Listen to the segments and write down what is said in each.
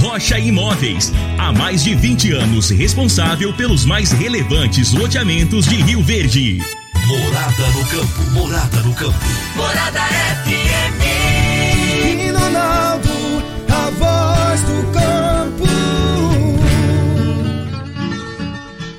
Rocha Imóveis. Há mais de 20 anos responsável pelos mais relevantes loteamentos de Rio Verde. Morada no campo. Morada no campo. Morada FM. Hino Ronaldo, a voz do campo.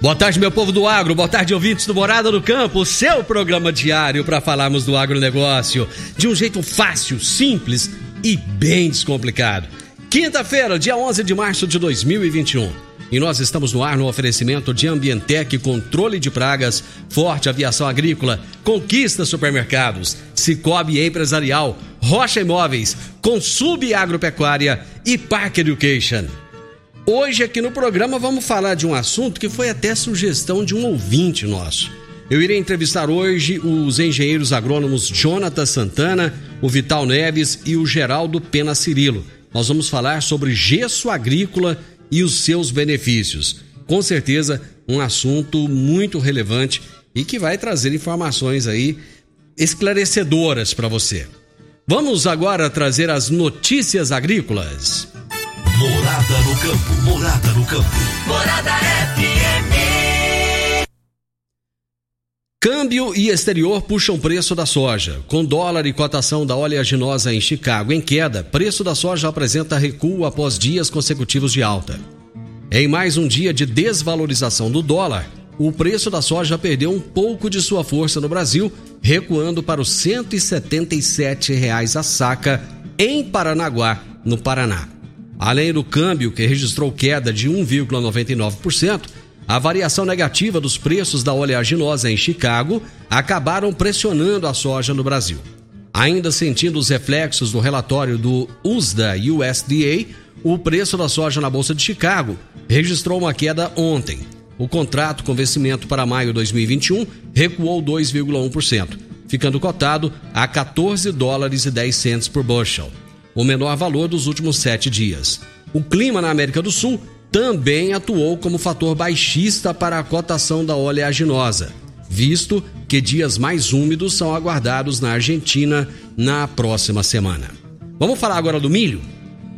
Boa tarde, meu povo do agro. Boa tarde, ouvintes do Morada no Campo. Seu programa diário para falarmos do agronegócio de um jeito fácil, simples e bem descomplicado. Quinta-feira, dia 11 de março de 2021. E nós estamos no ar no oferecimento de Ambientec Controle de Pragas, Forte Aviação Agrícola, Conquista Supermercados, Cicobi Empresarial, Rocha Imóveis, Consub Agropecuária e Park Education. Hoje aqui no programa vamos falar de um assunto que foi até sugestão de um ouvinte nosso. Eu irei entrevistar hoje os engenheiros agrônomos Jonathan Santana, o Vital Neves e o Geraldo Pena Cirilo nós vamos falar sobre gesso agrícola e os seus benefícios. Com certeza, um assunto muito relevante e que vai trazer informações aí esclarecedoras para você. Vamos agora trazer as notícias agrícolas. Morada no campo, morada no campo. Morada FM. Câmbio e exterior puxam preço da soja. Com dólar e cotação da oleaginosa em Chicago em queda, preço da soja apresenta recuo após dias consecutivos de alta. Em mais um dia de desvalorização do dólar, o preço da soja perdeu um pouco de sua força no Brasil, recuando para os 177 reais a saca em Paranaguá, no Paraná. Além do câmbio, que registrou queda de 1,99%, a variação negativa dos preços da oleaginosa em Chicago acabaram pressionando a soja no Brasil. Ainda sentindo os reflexos do relatório do USDA USDA, o preço da soja na Bolsa de Chicago registrou uma queda ontem. O contrato com vencimento para maio de 2021 recuou 2,1%, ficando cotado a 14 dólares e 10 centos por bushel, o menor valor dos últimos sete dias. O clima na América do Sul também atuou como fator baixista para a cotação da oleaginosa, visto que dias mais úmidos são aguardados na Argentina na próxima semana. Vamos falar agora do milho?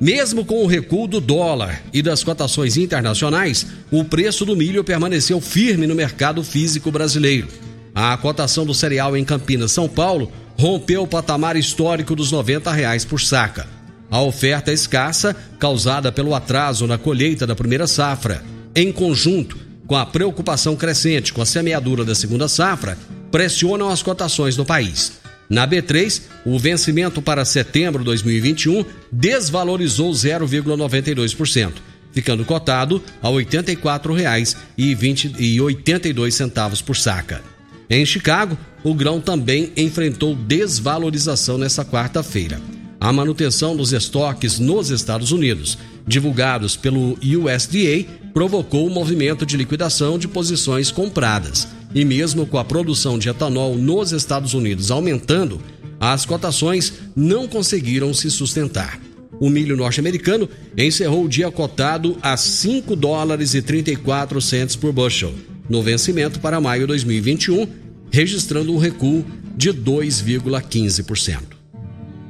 Mesmo com o recuo do dólar e das cotações internacionais, o preço do milho permaneceu firme no mercado físico brasileiro. A cotação do cereal em Campinas, São Paulo, rompeu o patamar histórico dos 90 reais por saca. A oferta escassa, causada pelo atraso na colheita da primeira safra, em conjunto com a preocupação crescente com a semeadura da segunda safra, pressionam as cotações no país. Na B3, o vencimento para setembro de 2021 desvalorizou 0,92%, ficando cotado a R$ 84,82 por saca. Em Chicago, o grão também enfrentou desvalorização nesta quarta-feira a manutenção dos estoques nos Estados Unidos, divulgados pelo USDA, provocou o um movimento de liquidação de posições compradas. E mesmo com a produção de etanol nos Estados Unidos aumentando, as cotações não conseguiram se sustentar. O milho norte-americano encerrou o dia cotado a 5 dólares e 34 centos por bushel, no vencimento para maio de 2021, registrando um recuo de 2,15%.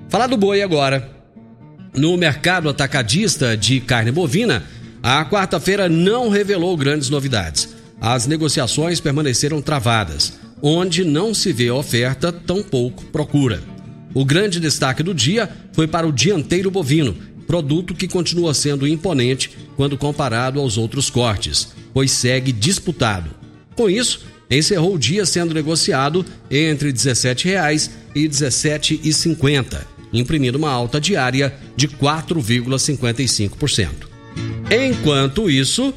Falar do boi agora. No mercado atacadista de carne bovina, a quarta-feira não revelou grandes novidades. As negociações permaneceram travadas, onde não se vê oferta, tampouco procura. O grande destaque do dia foi para o dianteiro bovino, produto que continua sendo imponente quando comparado aos outros cortes, pois segue disputado. Com isso, encerrou o dia sendo negociado entre R$ 17,00 e R$ 17,50 imprimindo uma alta diária de 4,55%. Enquanto isso,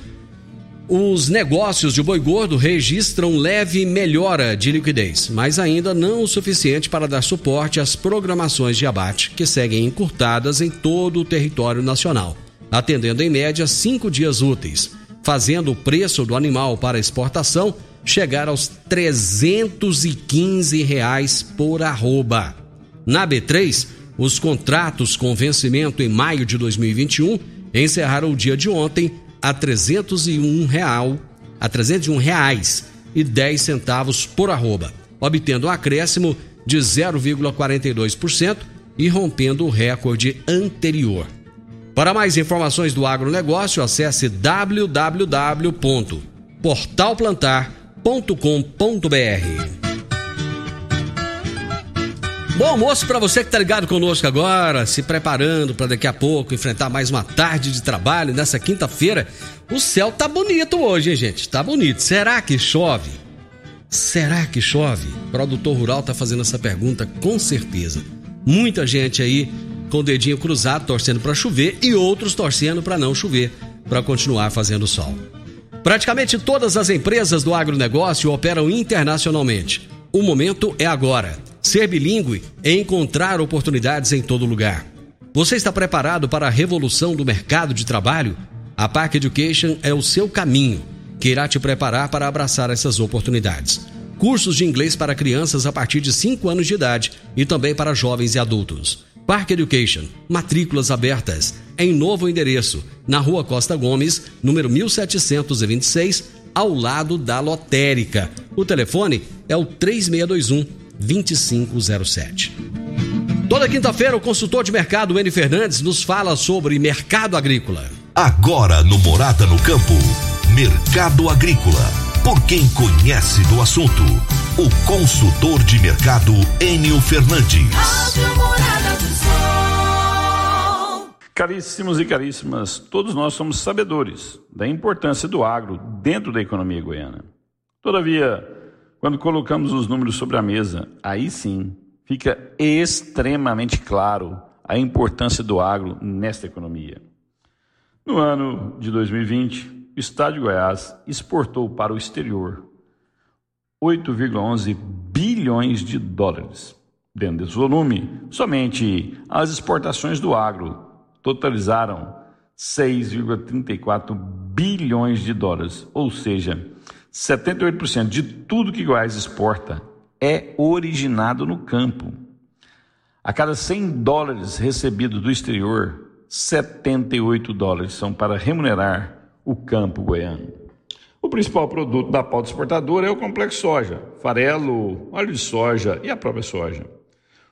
os negócios de boi gordo registram leve melhora de liquidez, mas ainda não o suficiente para dar suporte às programações de abate, que seguem encurtadas em todo o território nacional. atendendo em média cinco dias úteis, fazendo o preço do animal para exportação chegar aos 315 reais por arroba. Na B3, os contratos com vencimento em maio de 2021 encerraram o dia de ontem a R$ 301 real, a 301 reais e 10 centavos por arroba, obtendo um acréscimo de 0,42% e rompendo o recorde anterior. Para mais informações do agronegócio, acesse www.portalplantar.com.br. Bom almoço para você que está ligado conosco agora, se preparando para daqui a pouco enfrentar mais uma tarde de trabalho nessa quinta-feira. O céu tá bonito hoje, hein, gente? Tá bonito. Será que chove? Será que chove? O produtor rural tá fazendo essa pergunta com certeza. Muita gente aí com o dedinho cruzado torcendo para chover e outros torcendo para não chover, para continuar fazendo sol. Praticamente todas as empresas do agronegócio operam internacionalmente. O momento é agora. Ser bilíngue é encontrar oportunidades em todo lugar. Você está preparado para a revolução do mercado de trabalho? A Park Education é o seu caminho, que irá te preparar para abraçar essas oportunidades. Cursos de inglês para crianças a partir de 5 anos de idade e também para jovens e adultos. Park Education, matrículas abertas, em novo endereço, na Rua Costa Gomes, número 1726, ao lado da lotérica. O telefone é o 3621 2507. Toda quinta-feira, o consultor de mercado N Fernandes nos fala sobre mercado agrícola. Agora no Morada no Campo, Mercado Agrícola. Por quem conhece do assunto, o consultor de mercado Enio Fernandes. Caríssimos e caríssimas, todos nós somos sabedores da importância do agro dentro da economia goiana. Todavia, quando colocamos os números sobre a mesa, aí sim fica extremamente claro a importância do agro nesta economia. No ano de 2020, o Estado de Goiás exportou para o exterior 8,11 bilhões de dólares. Dentro desse volume, somente as exportações do agro totalizaram 6,34 bilhões de dólares, ou seja, 78% de tudo que Goiás exporta é originado no campo. A cada 100 dólares recebidos do exterior, 78 dólares são para remunerar o campo goiano. O principal produto da pauta exportadora é o complexo soja, farelo, óleo de soja e a própria soja.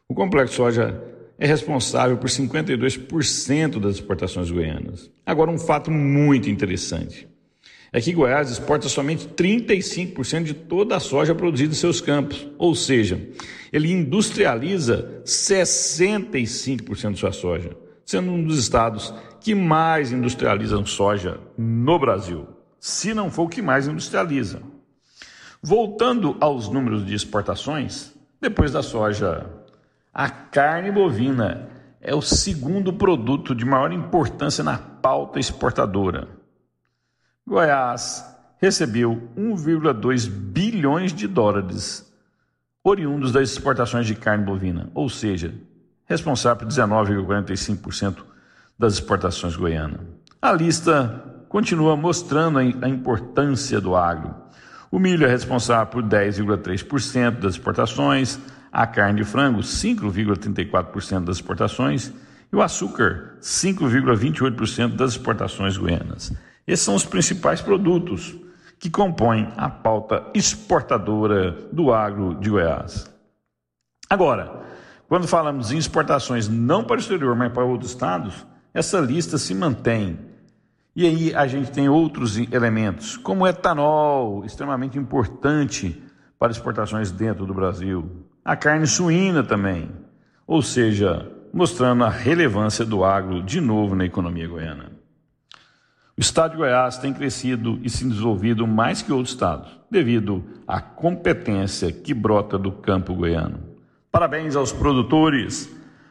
O complexo soja é responsável por 52% das exportações goianas. Agora, um fato muito interessante é que Goiás exporta somente 35% de toda a soja produzida em seus campos, ou seja, ele industrializa 65% de sua soja, sendo um dos estados que mais industrializam soja no Brasil, se não for o que mais industrializa. Voltando aos números de exportações, depois da soja, a carne bovina é o segundo produto de maior importância na pauta exportadora Goiás recebeu 1,2 bilhões de dólares oriundos das exportações de carne bovina, ou seja, responsável por 19,45% das exportações goianas. A lista continua mostrando a importância do agro. O milho é responsável por 10,3% das exportações, a carne de frango 5,34% das exportações e o açúcar 5,28% das exportações goianas. Esses são os principais produtos que compõem a pauta exportadora do agro de Goiás. Agora, quando falamos em exportações não para o exterior, mas para outros estados, essa lista se mantém. E aí a gente tem outros elementos, como o etanol, extremamente importante para exportações dentro do Brasil. A carne suína também. Ou seja, mostrando a relevância do agro de novo na economia goiana. O estado de Goiás tem crescido e se desenvolvido mais que outros estados, devido à competência que brota do campo goiano. Parabéns aos produtores,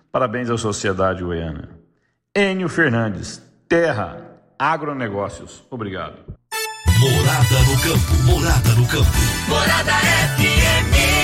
parabéns à sociedade goiana. Enio Fernandes, Terra, Agronegócios. Obrigado. Morada no campo, morada no campo. Morada FM.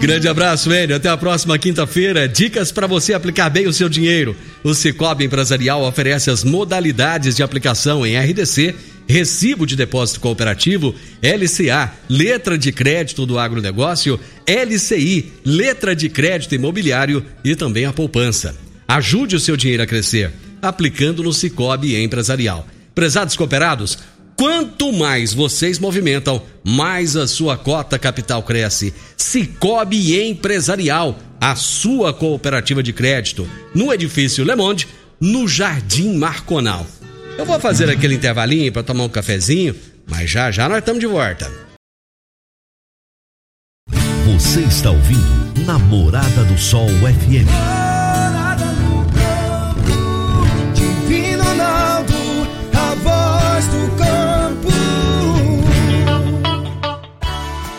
Grande abraço, Enio. Até a próxima quinta-feira. Dicas para você aplicar bem o seu dinheiro. O Cicobi Empresarial oferece as modalidades de aplicação em RDC, Recibo de Depósito Cooperativo, LCA, Letra de Crédito do Agronegócio, LCI, Letra de Crédito Imobiliário e também a poupança. Ajude o seu dinheiro a crescer, aplicando no Cicobi Empresarial. Prezados cooperados, Quanto mais vocês movimentam, mais a sua cota capital cresce. Cicobi Empresarial, a sua cooperativa de crédito, no edifício Le Monde, no Jardim Marconal. Eu vou fazer aquele intervalinho para tomar um cafezinho, mas já já nós estamos de volta. Você está ouvindo Namorada do Sol FM.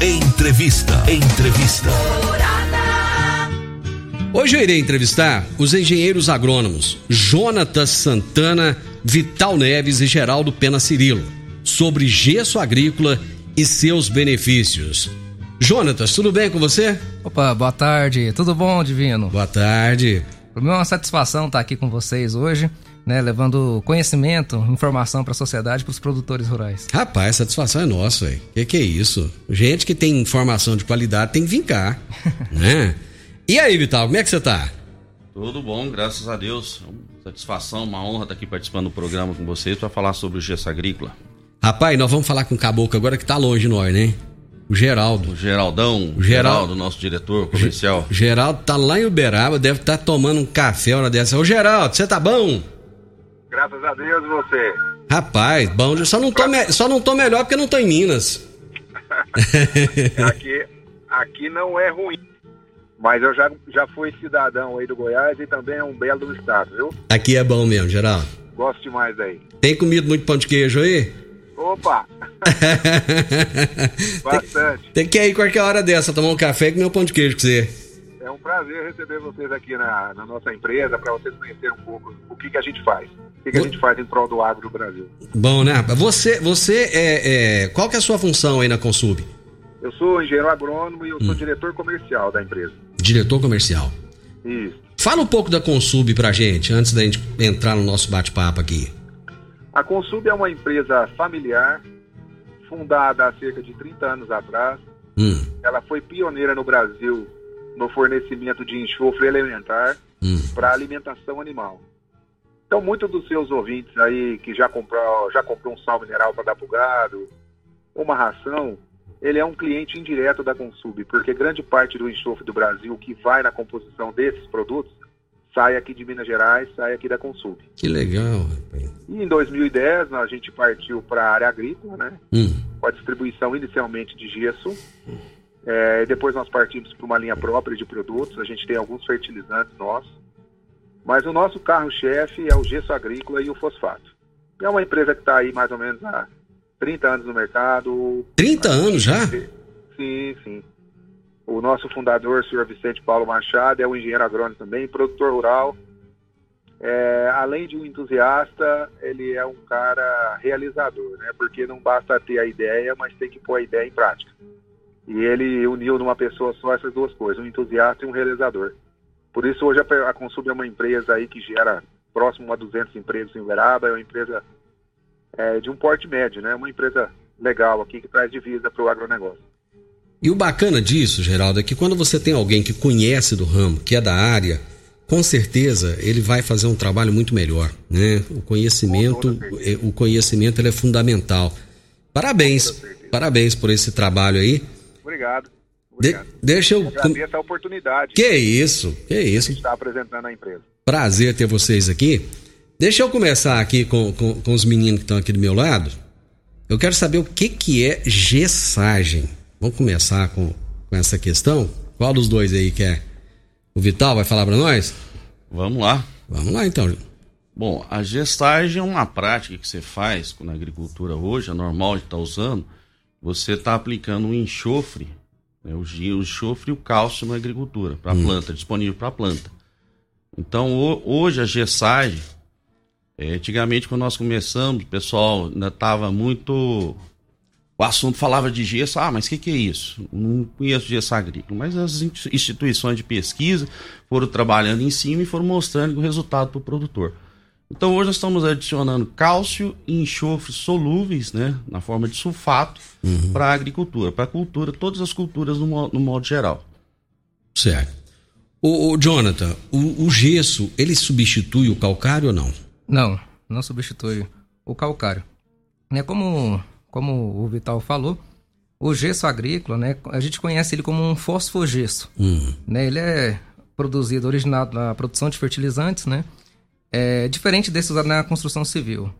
Entrevista. Entrevista. Hoje eu irei entrevistar os engenheiros agrônomos Jonatas Santana, Vital Neves e Geraldo Pena Cirilo sobre gesso agrícola e seus benefícios. Jonatas, tudo bem com você? Opa, boa tarde. Tudo bom, Divino? Boa tarde. Para mim é uma satisfação estar aqui com vocês hoje né, levando conhecimento, informação para a sociedade, para os produtores rurais. Rapaz, a satisfação é nossa, velho. Que que é isso? Gente que tem informação de qualidade tem que vir cá, né? E aí, Vital, como é que você tá? Tudo bom, graças a Deus. Satisfação, uma honra estar aqui participando do programa com vocês para falar sobre o gesso agrícola. Rapaz, nós vamos falar com o caboclo agora que tá longe de nós, né? O Geraldo. O Geraldão, o Geraldo, Geraldo nosso diretor comercial. Geraldo tá lá em Uberaba, deve estar tá tomando um café hora dessa. Ô Geraldo, você tá bom? Graças a Deus você. Rapaz, bom, só não tô, me... só não tô melhor porque não tô em Minas. aqui, aqui não é ruim. Mas eu já, já fui cidadão aí do Goiás e também é um belo do estado, viu? Aqui é bom mesmo, geral. Gosto demais daí. Tem comido muito pão de queijo aí? Opa! Bastante. Tem, tem, que ir qualquer hora dessa, tomar um café e comer um pão de queijo com você. É um prazer receber vocês aqui na, na nossa empresa, para vocês conhecerem um pouco o que, que a gente faz. O que, que a gente faz em prol do agro do Brasil. Bom, né? Você, você é, é, qual que é a sua função aí na Consub? Eu sou engenheiro agrônomo e eu sou hum. diretor comercial da empresa. Diretor comercial. Isso. Fala um pouco da Consub pra gente, antes da gente entrar no nosso bate-papo aqui. A Consub é uma empresa familiar, fundada há cerca de 30 anos atrás. Hum. Ela foi pioneira no Brasil no fornecimento de enxofre elementar hum. para alimentação animal. Então, muitos dos seus ouvintes aí que já comprou, já comprou um sal mineral para dar para o gado, uma ração, ele é um cliente indireto da Consub, porque grande parte do enxofre do Brasil que vai na composição desses produtos sai aqui de Minas Gerais, sai aqui da Consub. Que legal. E em 2010 a gente partiu para a área agrícola, né? Hum. Com a distribuição inicialmente de gesso. É, depois nós partimos para uma linha própria de produtos, a gente tem alguns fertilizantes nossos, mas o nosso carro-chefe é o gesso agrícola e o fosfato. É uma empresa que está aí mais ou menos há 30 anos no mercado. 30 anos já? Sim, sim. O nosso fundador, o senhor Vicente Paulo Machado, é um engenheiro agrônomo também, produtor rural. É, além de um entusiasta, ele é um cara realizador, né? Porque não basta ter a ideia, mas tem que pôr a ideia em prática. E ele uniu numa pessoa só essas duas coisas, um entusiasta e um realizador. Por isso hoje a, Consub é uma empresa aí que gera próximo a 200 empregos em Uberaba, é uma empresa é, de um porte médio, né? Uma empresa legal aqui que traz divisa para o agronegócio. E o bacana disso, Geraldo, é que quando você tem alguém que conhece do ramo, que é da área, com certeza ele vai fazer um trabalho muito melhor, né? O conhecimento, é, o conhecimento ele é fundamental. Parabéns, parabéns por esse trabalho aí. Obrigado. De, deixa eu. Agradeço a oportunidade. Que isso, que isso. está apresentando a empresa. Prazer ter vocês aqui. Deixa eu começar aqui com, com, com os meninos que estão aqui do meu lado. Eu quero saber o que, que é gessagem. Vamos começar com, com essa questão? Qual dos dois aí quer, O Vital vai falar para nós? Vamos lá. Vamos lá então. Bom, a gestagem é uma prática que você faz na agricultura hoje, é normal de estar tá usando. Você está aplicando um enxofre, né, o, o enxofre e o cálcio na agricultura, para a hum. planta, disponível para a planta. Então, o, hoje a gestagem, é, antigamente quando nós começamos, o pessoal ainda estava muito o assunto falava de gesso, ah, mas o que, que, é isso? Não conheço gesso agrícola. Mas as instituições de pesquisa foram trabalhando em cima e foram mostrando o resultado para o produtor. Então hoje nós estamos adicionando cálcio e enxofre solúveis, né, na forma de sulfato, uhum. para a agricultura, para a cultura, todas as culturas no, no modo geral. Certo. O, o Jonathan, o, o, gesso, ele substitui o calcário ou não? Não, não substitui o calcário. É como como o Vital falou, o gesso agrícola, né, a gente conhece ele como um fosfogesso. Uhum. Né, ele é produzido, originado na produção de fertilizantes, né? É diferente desse usado na construção civil.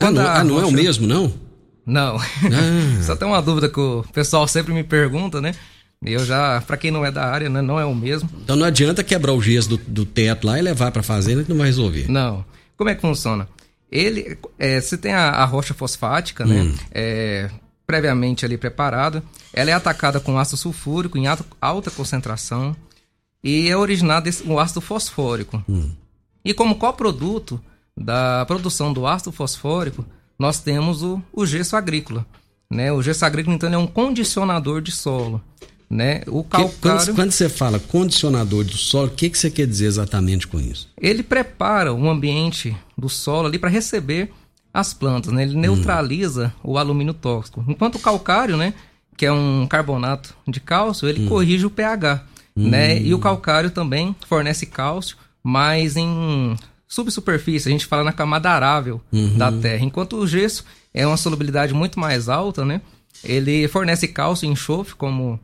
ah, não, ah, não rocha... é o mesmo, não? Não. Ah. Só tem uma dúvida que o pessoal sempre me pergunta, né? Eu já, para quem não é da área, né, não é o mesmo. Então não adianta quebrar o gesso do, do teto lá e levar para fazenda que não vai resolver. Não. Como é que funciona? Ele, é, se tem a, a rocha fosfática, né, hum. né, é, previamente ali preparada, ela é atacada com ácido sulfúrico em alta, alta concentração e é originada o ácido fosfórico. Hum. E como coproduto da produção do ácido fosfórico, nós temos o, o gesso agrícola. Né? O gesso agrícola, então, é um condicionador de solo. Né? O calcário... Quando, quando, você fala condicionador do solo, o que, que você quer dizer exatamente com isso? Ele prepara o ambiente do solo ali para receber as plantas, né? Ele neutraliza hum. o alumínio tóxico. Enquanto o calcário, né, que é um carbonato de cálcio, ele hum. corrige o pH, hum. né? E o calcário também fornece cálcio, mas em subsuperfície, a gente fala na camada arável uhum. da terra. Enquanto o gesso é uma solubilidade muito mais alta, né? Ele fornece cálcio e enxofre, como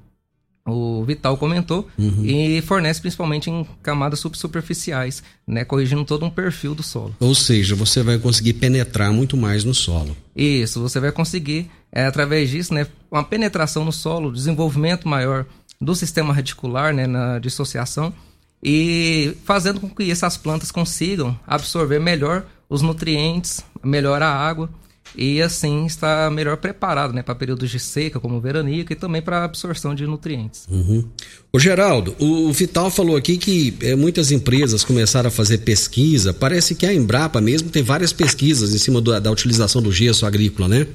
o Vital comentou, uhum. e fornece principalmente em camadas subsuperficiais, né, corrigindo todo um perfil do solo. Ou seja, você vai conseguir penetrar muito mais no solo. Isso, você vai conseguir, é, através disso, né, uma penetração no solo, desenvolvimento maior do sistema reticular, né, na dissociação, e fazendo com que essas plantas consigam absorver melhor os nutrientes, melhor a água, e assim está melhor preparado né, para períodos de seca, como veranica, e também para absorção de nutrientes. Uhum. O Geraldo, o Vital falou aqui que é, muitas empresas começaram a fazer pesquisa. Parece que a Embrapa mesmo tem várias pesquisas em cima do, da utilização do gesso agrícola, né?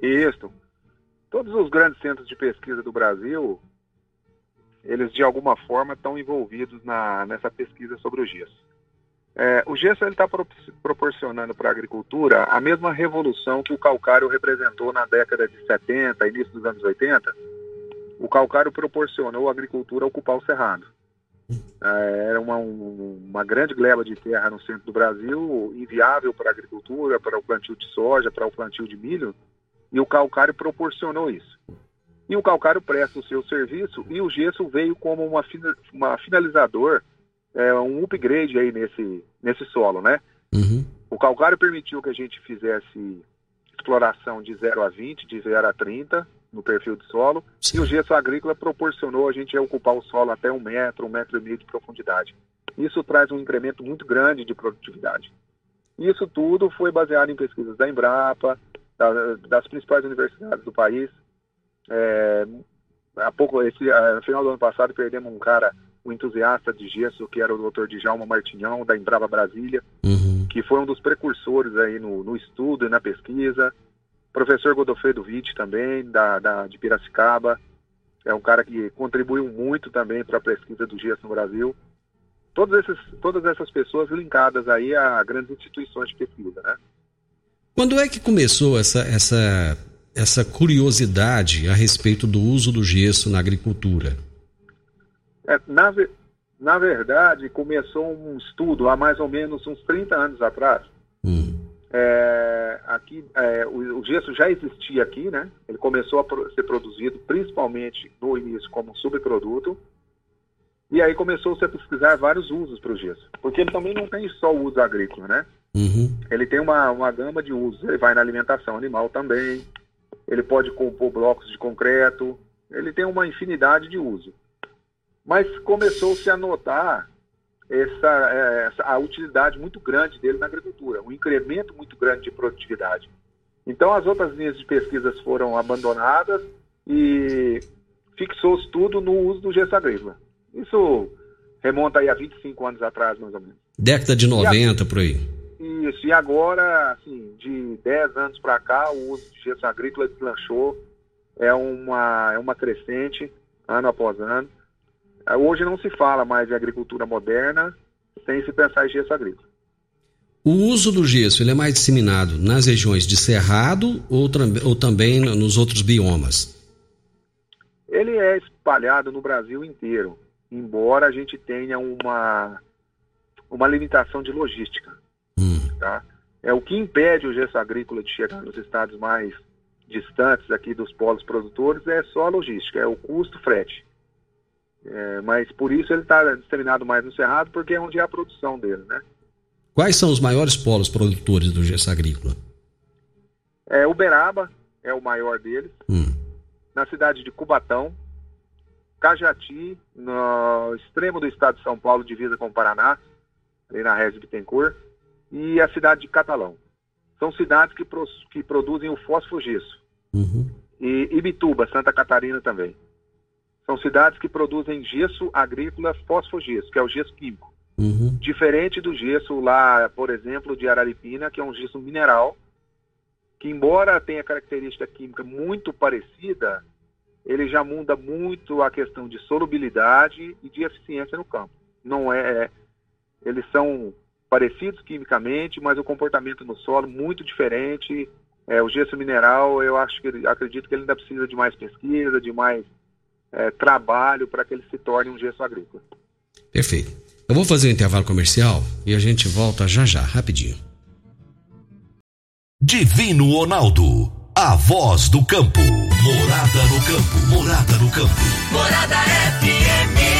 Isso. Todos os grandes centros de pesquisa do Brasil, eles de alguma forma estão envolvidos na, nessa pesquisa sobre o gesso. É, o gesso está pro, proporcionando para a agricultura a mesma revolução que o calcário representou na década de 70, início dos anos 80. O calcário proporcionou à agricultura ocupar o cerrado. É, era uma, um, uma grande gleba de terra no centro do Brasil, inviável para a agricultura, para o plantio de soja, para o plantio de milho, e o calcário proporcionou isso. E o calcário presta o seu serviço e o gesso veio como uma, uma finalizador é, um upgrade aí nesse, nesse solo, né? Uhum. O calcário permitiu que a gente fizesse exploração de 0 a 20, de 0 a 30 no perfil de solo, Sim. e o gesso agrícola proporcionou a gente ocupar o solo até um metro, um metro e meio de profundidade. Isso traz um incremento muito grande de produtividade. Isso tudo foi baseado em pesquisas da Embrapa, da, das principais universidades do país. É, há pouco, esse, no final do ano passado, perdemos um cara um entusiasta de gesso, que era o Dr. Djalma Martinhão, da Embrava Brasília, uhum. que foi um dos precursores aí no, no estudo e na pesquisa. Professor Godofredo Witt também, da, da, de Piracicaba, é um cara que contribuiu muito também para a pesquisa do gesso no Brasil. Todos esses, todas essas pessoas linkadas aí a grandes instituições de pesquisa, né? Quando é que começou essa, essa, essa curiosidade a respeito do uso do gesso na agricultura? É, na, na verdade, começou um estudo há mais ou menos uns 30 anos atrás. Hum. É, aqui, é, o, o, gesso já existia aqui, né? Ele começou a pro, ser produzido principalmente no início como subproduto. E aí começou-se a pesquisar vários usos para o gesso. Porque ele também não tem só o uso agrícola, né? Uhum. Ele tem uma, uma gama de usos. Ele vai na alimentação animal também. Ele pode compor blocos de concreto. Ele tem uma infinidade de usos. Mas começou-se a notar essa, é, essa, a utilidade muito grande dele na agricultura, um incremento muito grande de produtividade. Então as outras linhas de pesquisas foram abandonadas e fixou-se tudo no uso do gesso agrícola. Isso remonta aí a 25 anos atrás, mais ou menos. Década de 90, por aí. Isso, e agora, assim, de 10 anos para cá, o uso de gesso agrícola deslanchou, é uma, é uma crescente, ano após ano. É, hoje não se fala mais de agricultura moderna sem se pensar em gesso agrícola. O uso do gesso ele é mais disseminado nas regiões de cerrado ou, ou também nos outros biomas? Ele é espalhado no Brasil inteiro, embora a gente tenha uma, uma limitação de logística. Tá? É o que impede o gesso agrícola de chegar nos estados mais distantes aqui dos polos produtores é só a logística, é o custo frete. É, mas por isso ele está disseminado mais no Cerrado, porque é onde é a produção dele, né? Quais são os maiores polos produtores do gesso agrícola? É, Uberaba é o maior deles. Hum. Na cidade de Cubatão, Cajati, no extremo do estado de São Paulo, divisa com o Paraná, ali na Rez Bittencourt, e a cidade de Catalão. São cidades que, pro, que produzem o fósforo gesso. Uhum. E Ibituba, Santa Catarina também. São cidades que produzem gesso agrícola fosfogesso, que é o gesso químico. Uhum. Diferente do gesso lá, por exemplo, de Araripina, que é um gesso mineral, que embora tenha característica química muito parecida, ele já muda muito a questão de solubilidade e de eficiência no campo. Não é, é eles são parecidos quimicamente, mas o comportamento no solo muito diferente. É, o gesso mineral, eu acho que acredito que ele ainda precisa de mais pesquisa, de mais é, trabalho para que ele se torne um gesso agrícola. Perfeito. Eu vou fazer um intervalo comercial e a gente volta já já, rapidinho. Divino Ronaldo, a voz do campo. Morada no campo, morada no campo. Morada FM.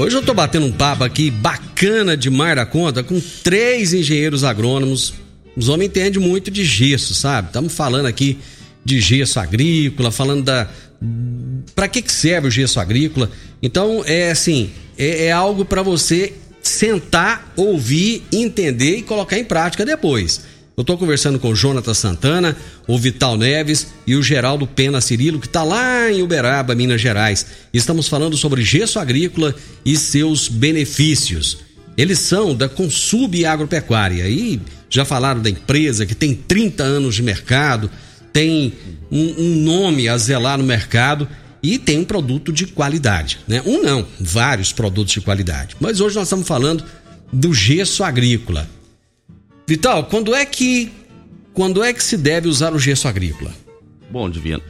Hoje eu tô batendo um papo aqui bacana demais da conta com três engenheiros agrônomos. Os homens entendem muito de gesso, sabe? Estamos falando aqui de gesso agrícola, falando da. Para que, que serve o gesso agrícola? Então, é assim, é, é algo para você sentar, ouvir, entender e colocar em prática depois. Eu estou conversando com o Jonathan Santana, o Vital Neves e o Geraldo Pena Cirilo, que está lá em Uberaba, Minas Gerais. Estamos falando sobre gesso agrícola e seus benefícios. Eles são da Consub Agropecuária e já falaram da empresa que tem 30 anos de mercado, tem um, um nome a zelar no mercado e tem um produto de qualidade. Né? Um não, vários produtos de qualidade. Mas hoje nós estamos falando do gesso agrícola. Vital, quando é que quando é que se deve usar o gesso agrícola? Bom, Divino,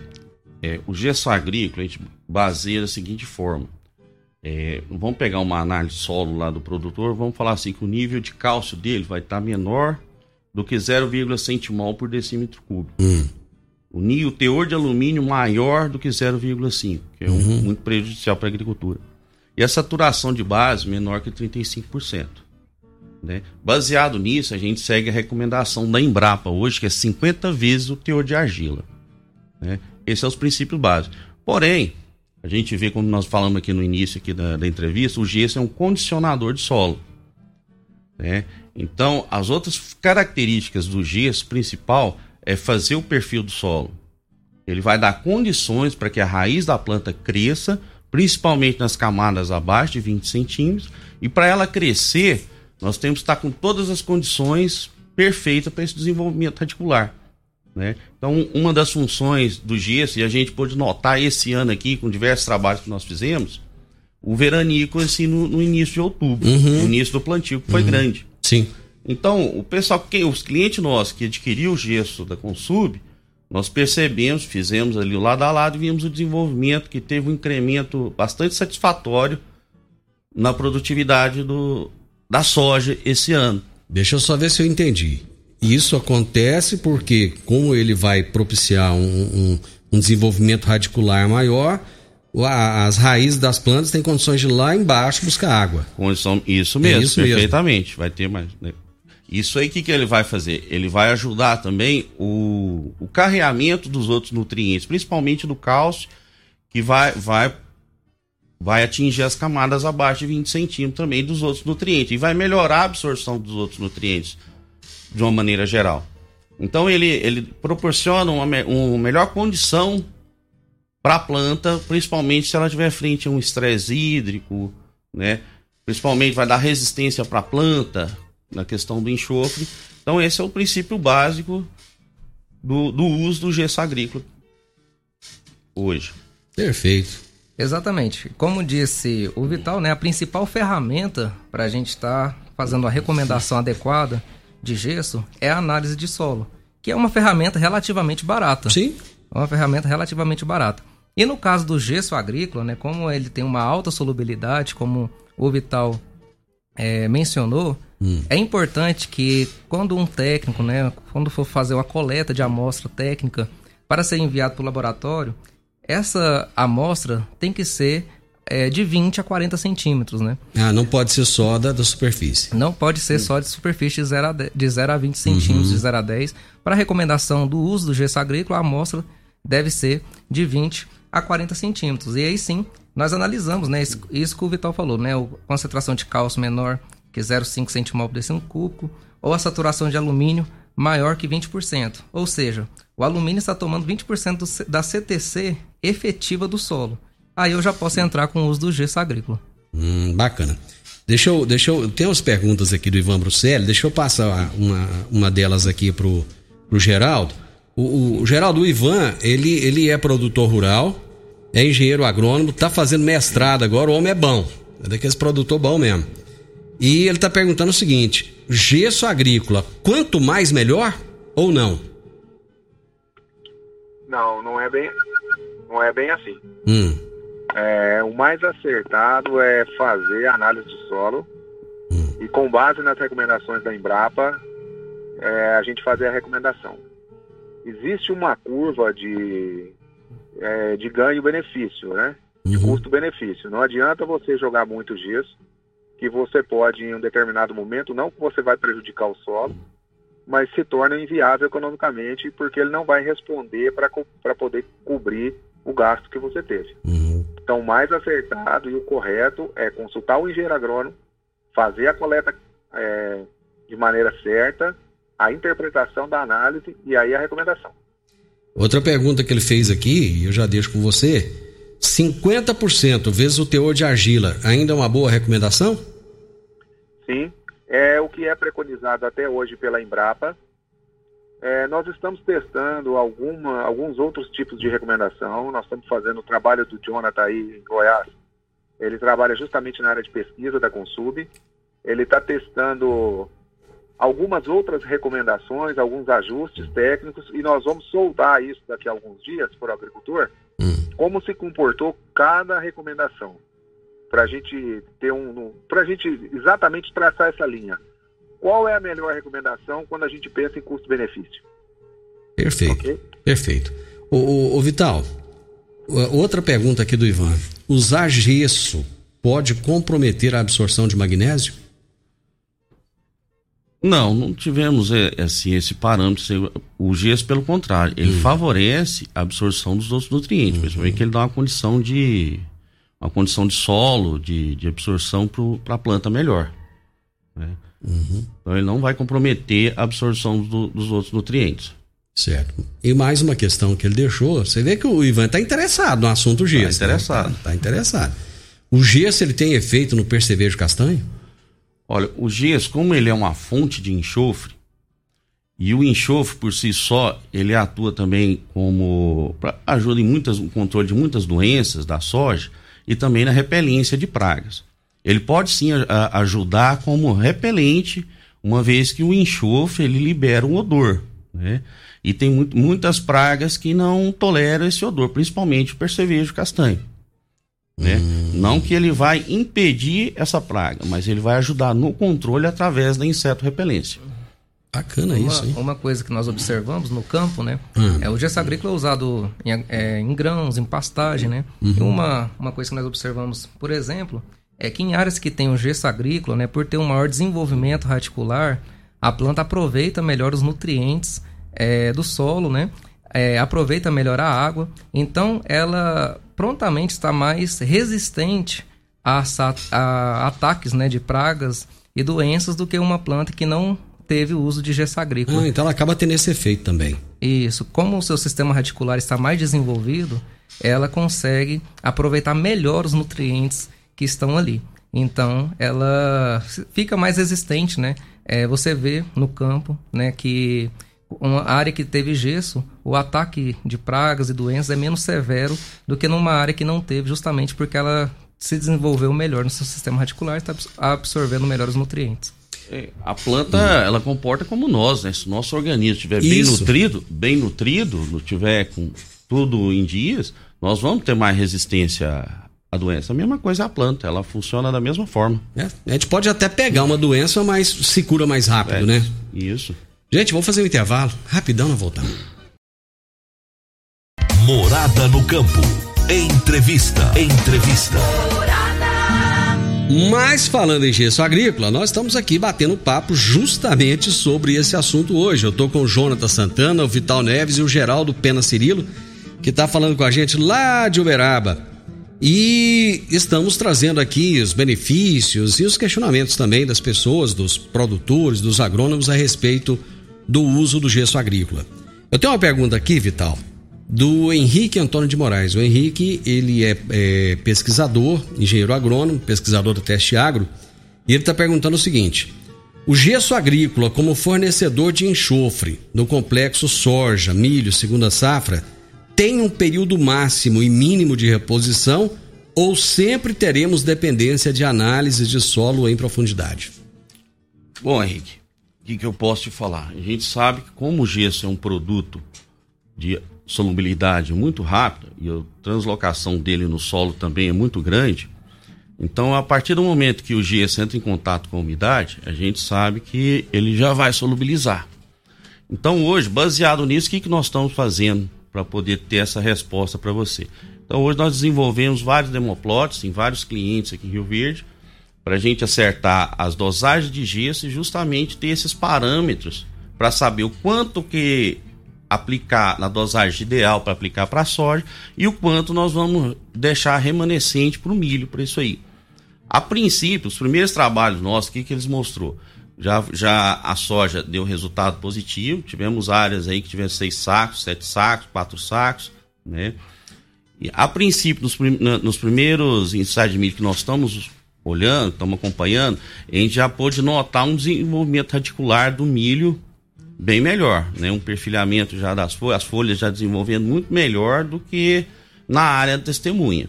é, o gesso agrícola a gente baseia da seguinte forma. É, vamos pegar uma análise solo lá do produtor, vamos falar assim que o nível de cálcio dele vai estar menor do que 0,1 centimol por decímetro cúbico. Hum. O, o teor de alumínio maior do que 0,5, que é um, uhum. muito prejudicial para a agricultura. E a saturação de base menor que 35%. Né? Baseado nisso, a gente segue a recomendação da Embrapa hoje, que é 50 vezes o teor de argila. Né? Esses são os princípios básicos. Porém, a gente vê, como nós falamos aqui no início aqui da, da entrevista, o gesso é um condicionador de solo. Né? Então, as outras características do gesso principal é fazer o perfil do solo. Ele vai dar condições para que a raiz da planta cresça, principalmente nas camadas abaixo de 20 centímetros, e para ela crescer, nós temos que estar com todas as condições perfeitas para esse desenvolvimento radicular. Né? Então, uma das funções do gesso, e a gente pôde notar esse ano aqui, com diversos trabalhos que nós fizemos, o veranico assim, no, no início de outubro, uhum. no início do plantio, que foi uhum. grande. Sim. Então, o pessoal, quem, os clientes nossos que adquiriu o gesso da Consub, nós percebemos, fizemos ali o lado a lado e vimos o desenvolvimento que teve um incremento bastante satisfatório na produtividade do, da soja esse ano. Deixa eu só ver se eu entendi. Isso acontece porque, como ele vai propiciar um, um, um desenvolvimento radicular maior, as raízes das plantas têm condições de ir lá embaixo buscar água. Condição, isso mesmo, é isso perfeitamente. Mesmo. Vai ter mais. Né? Isso aí, o que, que ele vai fazer? Ele vai ajudar também o, o carreamento dos outros nutrientes, principalmente do cálcio, que vai, vai, vai atingir as camadas abaixo de 20 centímetros também dos outros nutrientes. E vai melhorar a absorção dos outros nutrientes de uma maneira geral. Então ele, ele proporciona uma, uma melhor condição para a planta, principalmente se ela tiver frente a um estresse hídrico, né? Principalmente vai dar resistência para a planta na questão do enxofre. Então esse é o princípio básico do, do uso do gesso agrícola hoje. Perfeito. Exatamente. Como disse o Vital, né, a principal ferramenta para a gente estar tá fazendo a recomendação adequada de gesso é a análise de solo, que é uma ferramenta relativamente barata. Sim. É uma ferramenta relativamente barata. E no caso do gesso agrícola, né, como ele tem uma alta solubilidade, como o Vital é, mencionou, hum. é importante que quando um técnico, né, quando for fazer uma coleta de amostra técnica para ser enviado para o laboratório, essa amostra tem que ser é, de 20 a 40 centímetros, né? Ah, não pode ser só da, da superfície. Não pode ser só de superfície de 0 a, 10, de 0 a 20 centímetros, uhum. de 0 a 10. Para recomendação do uso do gesso agrícola, a amostra deve ser de 20 a 40 centímetros. E aí sim, nós analisamos, né? Isso, isso que o Vital falou, né? A concentração de cálcio menor que 0,5 centimol por decímetro cúbico, ou a saturação de alumínio maior que 20%. Ou seja, o alumínio está tomando 20% do, da CTC efetiva do solo. Aí eu já posso entrar com o uso do gesso agrícola. Hum, bacana. Deixa eu, deixa eu. Tem umas perguntas aqui do Ivan Bruxelli, deixa eu passar uma, uma delas aqui pro, pro Geraldo. O, o Geraldo, o Ivan, ele, ele é produtor rural, é engenheiro agrônomo, tá fazendo mestrado agora, o homem é bom. É daqueles produtor bom mesmo. E ele tá perguntando o seguinte: gesso agrícola, quanto mais melhor ou não? Não, não é bem, não é bem assim. Hum. É, o mais acertado é fazer análise de solo hum. e com base nas recomendações da Embrapa, é, a gente fazer a recomendação. Existe uma curva de é, de ganho-benefício, né? De uhum. custo-benefício. Não adianta você jogar muito gesso, que você pode, em um determinado momento, não que você vai prejudicar o solo, mas se torna inviável economicamente, porque ele não vai responder para poder cobrir o gasto que você teve. Uhum. Então, o mais acertado e o correto é consultar o engenheiro agrônomo, fazer a coleta é, de maneira certa, a interpretação da análise e aí a recomendação. Outra pergunta que ele fez aqui, eu já deixo com você: 50% vezes o teor de argila ainda é uma boa recomendação? Sim, é o que é preconizado até hoje pela Embrapa. É, nós estamos testando alguma, alguns outros tipos de recomendação. Nós estamos fazendo o trabalho do Jonathan aí em Goiás. Ele trabalha justamente na área de pesquisa da Consub. Ele está testando algumas outras recomendações, alguns ajustes técnicos, e nós vamos soldar isso daqui a alguns dias para o agricultor, hum. como se comportou cada recomendação, para a gente ter um, para a gente exatamente traçar essa linha. Qual é a melhor recomendação quando a gente pensa em custo-benefício? Perfeito, okay? perfeito. O, o, o Vital, outra pergunta aqui do Ivan: usar gesso pode comprometer a absorção de magnésio? Não, não tivemos é, assim, esse parâmetro. O gesso, pelo contrário, ele hum. favorece a absorção dos outros nutrientes, uhum. principalmente que ele dá uma condição de uma condição de solo, de, de absorção para a planta melhor. Né? Uhum. Então ele não vai comprometer a absorção do, dos outros nutrientes. Certo. E mais uma questão que ele deixou, você vê que o Ivan está interessado no assunto gesso. Está interessado. Está né? tá interessado. O gesso ele tem efeito no percevejo castanho? Olha, o gesso, como ele é uma fonte de enxofre, e o enxofre por si só, ele atua também como ajuda em muitas, no controle de muitas doenças da soja e também na repelência de pragas. Ele pode sim a, ajudar como repelente, uma vez que o enxofre ele libera um odor, Né? E tem muito, muitas pragas que não toleram esse odor, principalmente o percevejo castanho. Né? Hum. Não que ele vai impedir essa praga, mas ele vai ajudar no controle através da inseto repelência. Bacana uma, isso, hein? Uma coisa que nós observamos no campo, né? Hum. É o gesso agrícola é usado em, é, em grãos, em pastagem, né? Uhum. E uma, uma coisa que nós observamos, por exemplo, é que em áreas que tem o gesso agrícola, né? Por ter um maior desenvolvimento radicular, a planta aproveita melhor os nutrientes é, do solo, né? É, aproveita melhor a água. Então, ela prontamente está mais resistente a, a ataques né, de pragas e doenças do que uma planta que não teve o uso de gesso agrícola. Ah, então ela acaba tendo esse efeito também. Isso. Como o seu sistema radicular está mais desenvolvido, ela consegue aproveitar melhor os nutrientes que estão ali. Então, ela fica mais resistente, né? É, você vê no campo, né, que uma área que teve gesso, o ataque de pragas e doenças é menos severo do que numa área que não teve, justamente porque ela se desenvolveu melhor no seu sistema radicular e está absorvendo melhor os nutrientes. É, a planta, hum. ela comporta como nós, né? Se o nosso organismo estiver bem nutrido, bem nutrido, não tiver com tudo em dias, nós vamos ter mais resistência à doença. A mesma coisa é a planta, ela funciona da mesma forma. É, a gente pode até pegar uma doença, mas se cura mais rápido, é, né? Isso. Gente, vamos fazer um intervalo, rapidão na volta. Morada no campo. Entrevista. Entrevista. Mas falando em gesso agrícola, nós estamos aqui batendo papo justamente sobre esse assunto hoje. Eu estou com o Jonathan Santana, o Vital Neves e o Geraldo Pena Cirilo, que está falando com a gente lá de Uberaba. E estamos trazendo aqui os benefícios e os questionamentos também das pessoas, dos produtores, dos agrônomos a respeito do uso do gesso agrícola. Eu tenho uma pergunta aqui, Vital do Henrique Antônio de Moraes. O Henrique, ele é, é pesquisador, engenheiro agrônomo, pesquisador do Teste Agro, e ele está perguntando o seguinte: o gesso agrícola, como fornecedor de enxofre no complexo soja, milho, segunda safra, tem um período máximo e mínimo de reposição ou sempre teremos dependência de análise de solo em profundidade? Bom, Henrique, o que, que eu posso te falar? A gente sabe que como o gesso é um produto de solubilidade muito rápida e a translocação dele no solo também é muito grande. Então, a partir do momento que o gesso entra em contato com a umidade, a gente sabe que ele já vai solubilizar. Então, hoje, baseado nisso, o que, que nós estamos fazendo para poder ter essa resposta para você? Então, hoje nós desenvolvemos vários demoplots em vários clientes aqui em Rio Verde, para a gente acertar as dosagens de gesso e justamente ter esses parâmetros para saber o quanto que aplicar na dosagem ideal para aplicar para a soja e o quanto nós vamos deixar remanescente para o milho, para isso aí. A princípio, os primeiros trabalhos nossos, o que, que eles mostrou? Já, já a soja deu resultado positivo, tivemos áreas aí que tiveram seis sacos, sete sacos, quatro sacos, né? E a princípio, nos, nos primeiros ensaios de milho que nós estamos olhando, estamos acompanhando, a gente já pôde notar um desenvolvimento radicular do milho bem melhor, né? Um perfilhamento já das folhas, as folhas já desenvolvendo muito melhor do que na área da testemunha.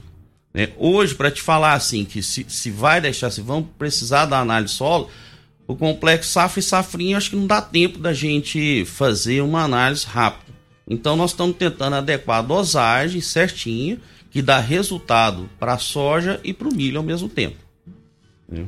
Né? Hoje, para te falar assim, que se, se vai deixar, se vão precisar da análise solo, o complexo safra e safrinha, acho que não dá tempo da gente fazer uma análise rápida. Então, nós estamos tentando adequar a dosagem certinha, que dá resultado para a soja e para o milho ao mesmo tempo. Né?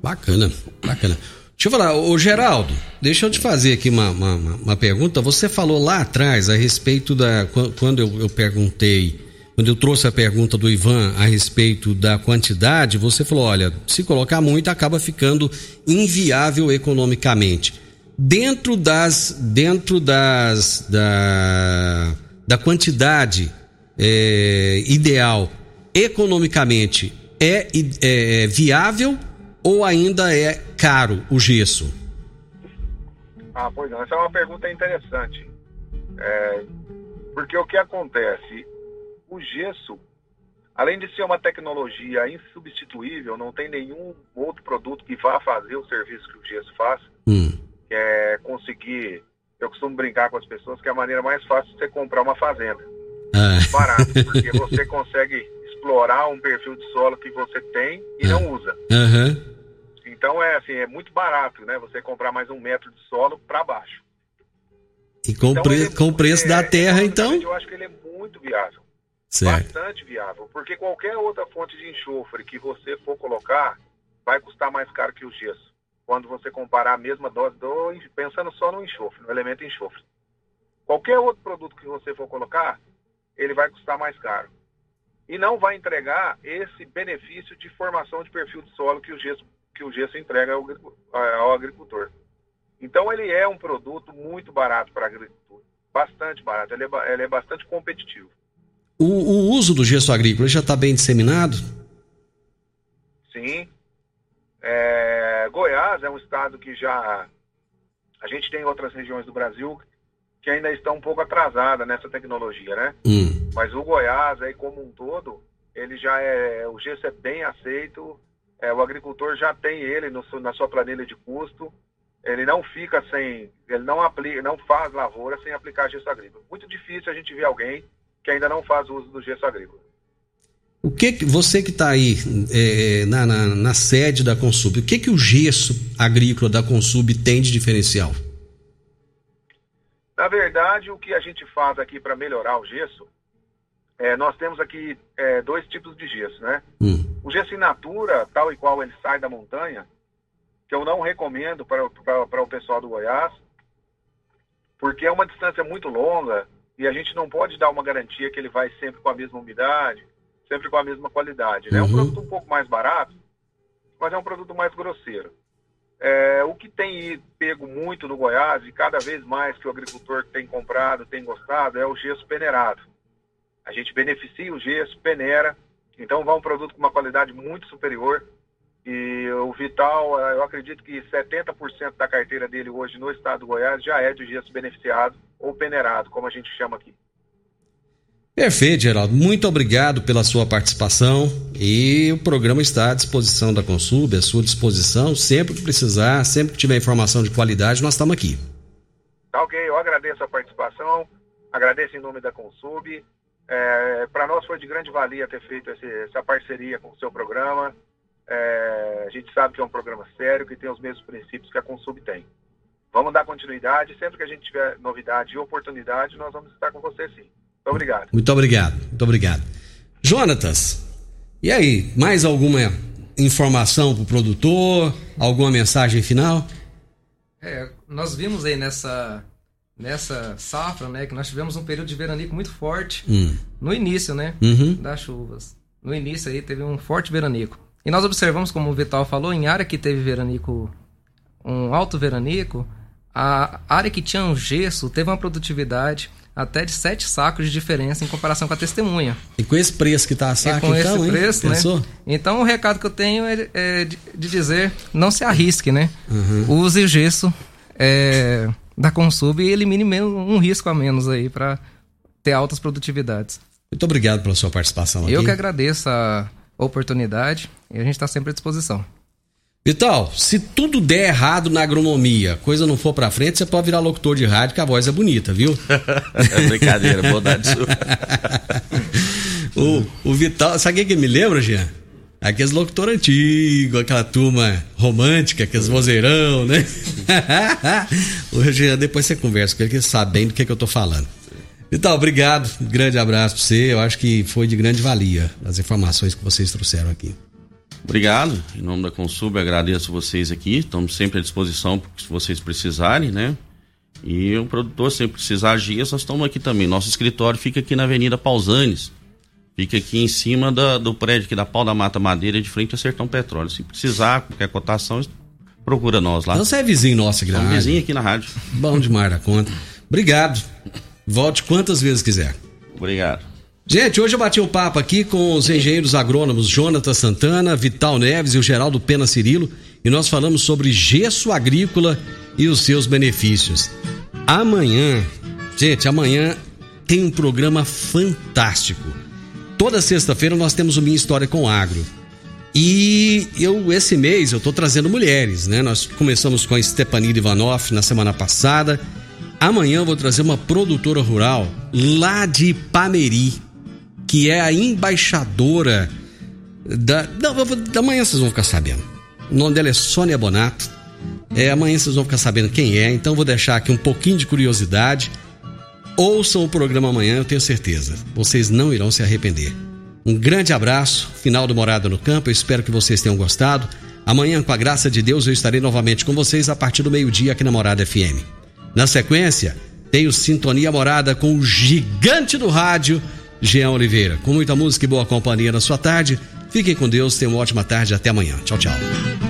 Bacana, bacana. Deixa eu falar, ô Geraldo, deixa eu te fazer aqui uma, uma, uma pergunta. Você falou lá atrás a respeito da. Quando eu, eu perguntei, quando eu trouxe a pergunta do Ivan a respeito da quantidade, você falou: olha, se colocar muito acaba ficando inviável economicamente. Dentro das. Dentro das. Da, da quantidade é, ideal, economicamente, é, é, é viável ou ainda é caro o gesso? Ah, pois não, essa é uma pergunta interessante. É, porque o que acontece? O gesso, além de ser uma tecnologia insubstituível, não tem nenhum outro produto que vá fazer o serviço que o gesso faz, hum. que é conseguir. Eu costumo brincar com as pessoas que é a maneira mais fácil de você comprar uma fazenda. Ah. Barato, porque você consegue explorar um perfil de solo que você tem e não é. usa. Uhum. Então é assim, é muito barato, né? Você comprar mais um metro de solo para baixo. E com, então, pre... com o preço é, da terra, então. Eu acho que ele é muito viável. Certo. Bastante viável. Porque qualquer outra fonte de enxofre que você for colocar vai custar mais caro que o gesso. Quando você comparar a mesma dose do. pensando só no enxofre, no elemento enxofre. Qualquer outro produto que você for colocar, ele vai custar mais caro. E não vai entregar esse benefício de formação de perfil de solo que o gesso, que o gesso entrega ao, ao agricultor. Então ele é um produto muito barato para a agricultura, bastante barato, ele é, ele é bastante competitivo. O, o, uso do gesso agrícola já está bem disseminado? Sim. É, Goiás é um estado que já a gente tem outras regiões do Brasil que ainda estão um pouco atrasadas nessa tecnologia, né? Hum. Mas o Goiás aí como um todo, ele já é o gesso é bem aceito, é, o agricultor já tem ele no, na sua planilha de custo ele não fica sem, ele não aplica, não faz lavoura sem aplicar gesso agrícola. Muito difícil a gente ver alguém que ainda não faz uso do gesso agrícola. O que você que está aí é, na, na, na, sede da Consub, o que que o gesso agrícola da Consub tem de diferencial? Na verdade, o que a gente faz aqui para melhorar o gesso, é, nós temos aqui é, dois tipos de gesso, né? Hum. O gesso in natura, tal e qual ele sai da montanha, que eu não recomendo para, para, para o pessoal do Goiás, porque é uma distância muito longa e a gente não pode dar uma garantia que ele vai sempre com a mesma umidade, sempre com a mesma qualidade. Né? É um uhum. produto um pouco mais barato, mas é um produto mais grosseiro. É, o que tem pego muito no Goiás, e cada vez mais que o agricultor tem comprado, tem gostado, é o gesso peneirado. A gente beneficia o gesso, peneira, então vai um produto com uma qualidade muito superior e o Vital, eh, eu acredito que 70% da carteira dele hoje no estado do Goiás já é de gesso beneficiado ou peneirado, como a gente chama aqui. Perfeito, Geraldo. Muito obrigado pela sua participação e o programa está à disposição da Consub, à sua disposição. Sempre que precisar, sempre que tiver informação de qualidade, nós estamos aqui. Tá ok, eu agradeço a participação, agradeço em nome da Consub. É, Para nós foi de grande valia ter feito esse, essa parceria com o seu programa. É, a gente sabe que é um programa sério, que tem os mesmos princípios que a Consub tem. Vamos dar continuidade. Sempre que a gente tiver novidade e oportunidade, nós vamos estar com você sim. Muito obrigado. Muito obrigado. Muito obrigado. Jonatas, e aí, mais alguma informação para o produtor? Alguma mensagem final? É, nós vimos aí nessa, nessa safra, né, que nós tivemos um período de veranico muito forte hum. no início, né, uhum. das chuvas. No início aí teve um forte veranico. E nós observamos, como o Vital falou, em área que teve veranico, um alto veranico, a área que tinha um gesso teve uma produtividade até de sete sacos de diferença em comparação com a testemunha. E com esse preço que está a saco, com então, esse preço, hein? né? Então o recado que eu tenho é, é de, de, dizer, não se arrisque, né? Uhum. Use o gesso é, da Consub e elimine um risco a menos aí para ter altas produtividades. Muito obrigado pela sua participação aqui. Eu que agradeço a oportunidade e a gente está sempre à disposição. Vital, se tudo der errado na agronomia, coisa não for pra frente, você pode virar locutor de rádio, que a voz é bonita, viu? é brincadeira, bondade sua. o, o Vital, sabe o que me lembra, Jean? Aqueles locutor antigo, aquela turma romântica, aqueles vozeirão, né? Jean, depois você conversa com ele, que ele sabe bem do que, que eu tô falando. Vital, obrigado. grande abraço para você. Eu acho que foi de grande valia as informações que vocês trouxeram aqui. Obrigado. Em nome da Consub, agradeço vocês aqui. Estamos sempre à disposição se vocês precisarem, né? E o produtor, se precisar agir, nós estamos aqui também. Nosso escritório fica aqui na Avenida Pausanes. Fica aqui em cima da, do prédio aqui da Pau da Mata Madeira, de frente ao Sertão Petróleo. Se precisar, qualquer cotação, procura nós lá. Então você é vizinho nosso aqui na rádio. vizinho aqui na rádio. Bom demais da conta. Obrigado. Volte quantas vezes quiser. Obrigado. Gente, hoje eu bati um papo aqui com os engenheiros agrônomos Jonathan Santana, Vital Neves e o Geraldo Pena Cirilo e nós falamos sobre gesso agrícola e os seus benefícios. Amanhã, gente, amanhã tem um programa fantástico. Toda sexta-feira nós temos o Minha História com Agro. E eu, esse mês, eu estou trazendo mulheres, né? Nós começamos com a Stepanida Ivanoff na semana passada Amanhã eu vou trazer uma produtora rural lá de Pameri, que é a embaixadora da. Não, da manhã vocês vão ficar sabendo. O nome dela é Sônia Bonato. É, amanhã vocês vão ficar sabendo quem é, então vou deixar aqui um pouquinho de curiosidade. Ouçam o programa amanhã, eu tenho certeza. Vocês não irão se arrepender. Um grande abraço, final do Morada no Campo. Eu espero que vocês tenham gostado. Amanhã, com a graça de Deus, eu estarei novamente com vocês a partir do meio-dia aqui na Morada FM. Na sequência, tenho Sintonia Morada com o gigante do rádio, Jean Oliveira. Com muita música e boa companhia na sua tarde. Fiquem com Deus, tenham uma ótima tarde. Até amanhã. Tchau, tchau.